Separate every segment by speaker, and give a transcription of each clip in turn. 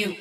Speaker 1: you.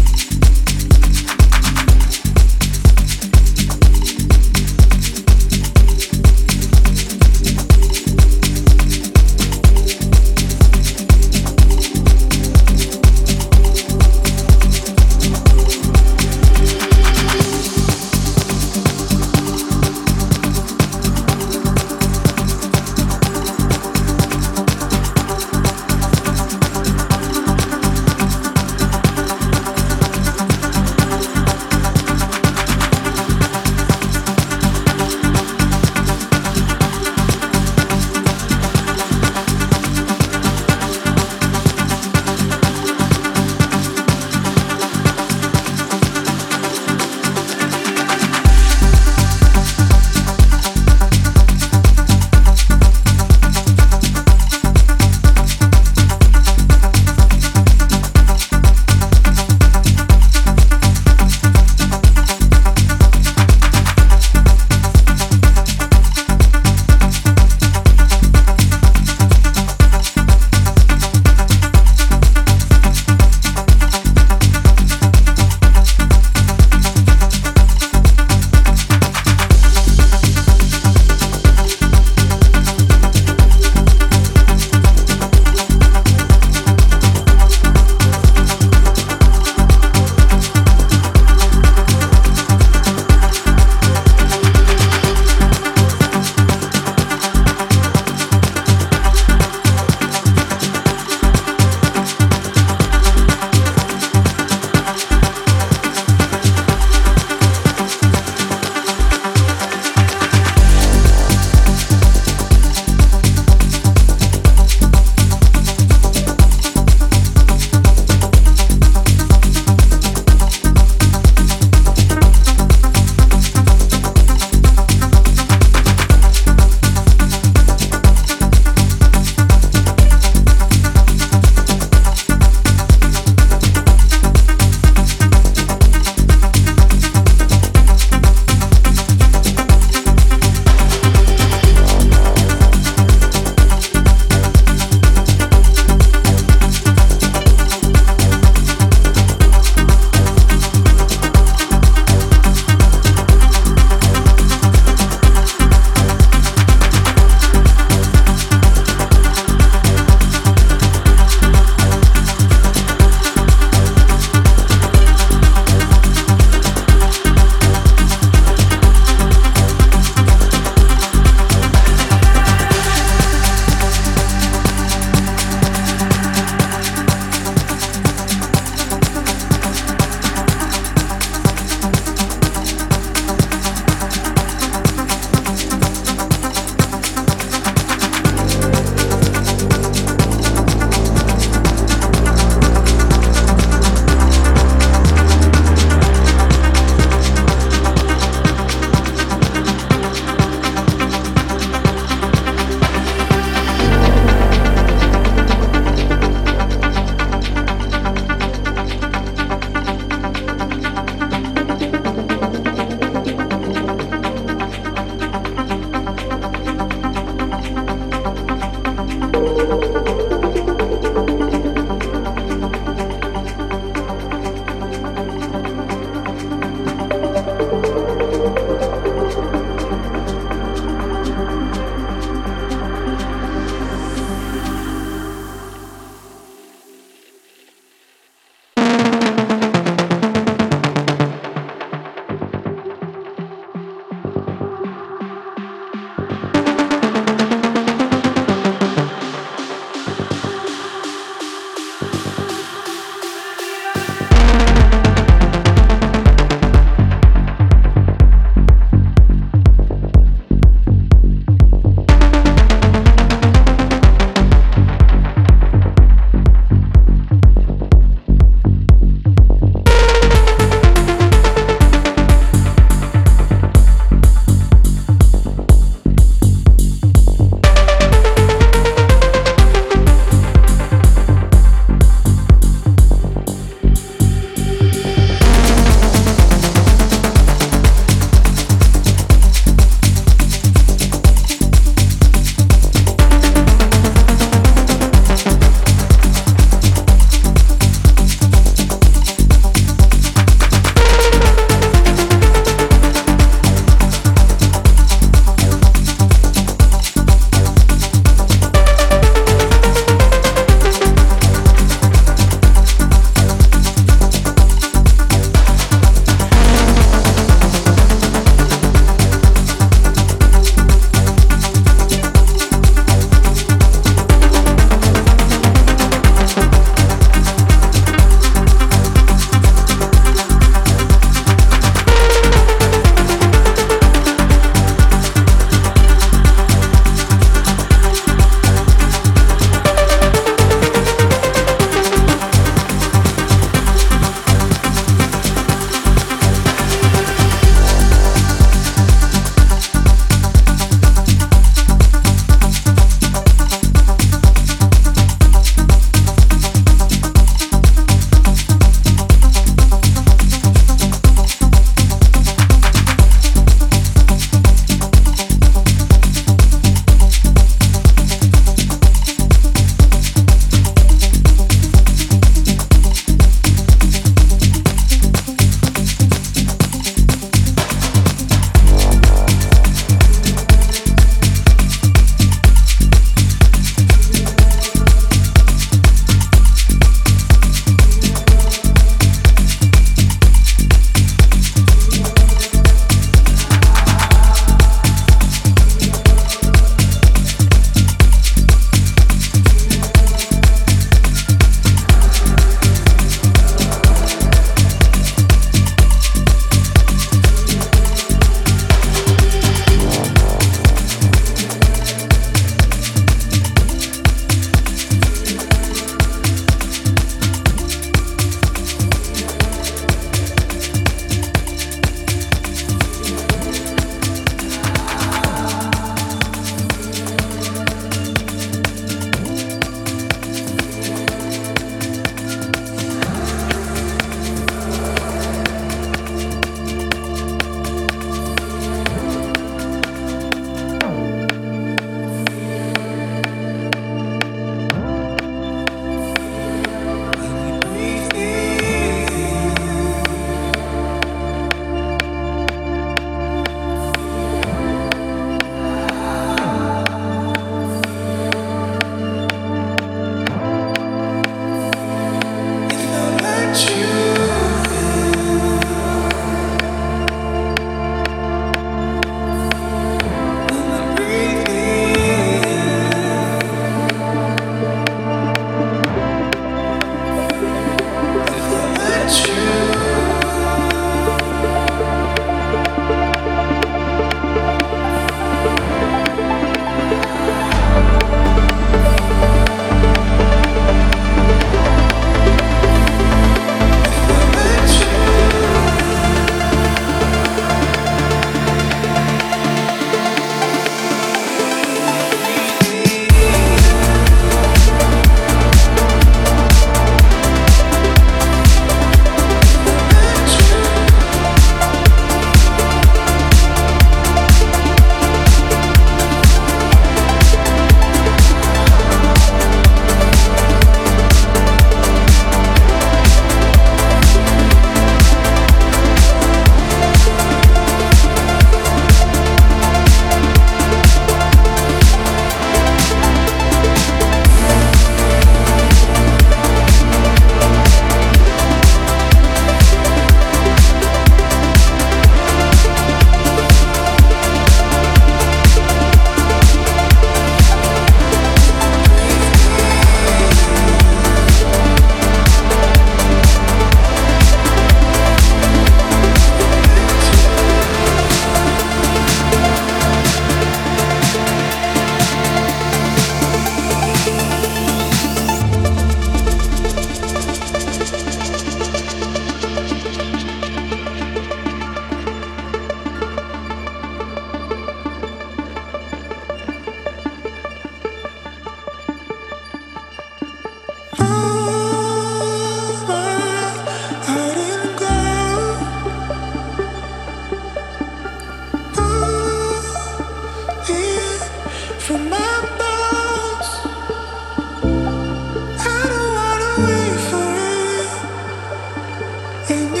Speaker 2: He
Speaker 3: you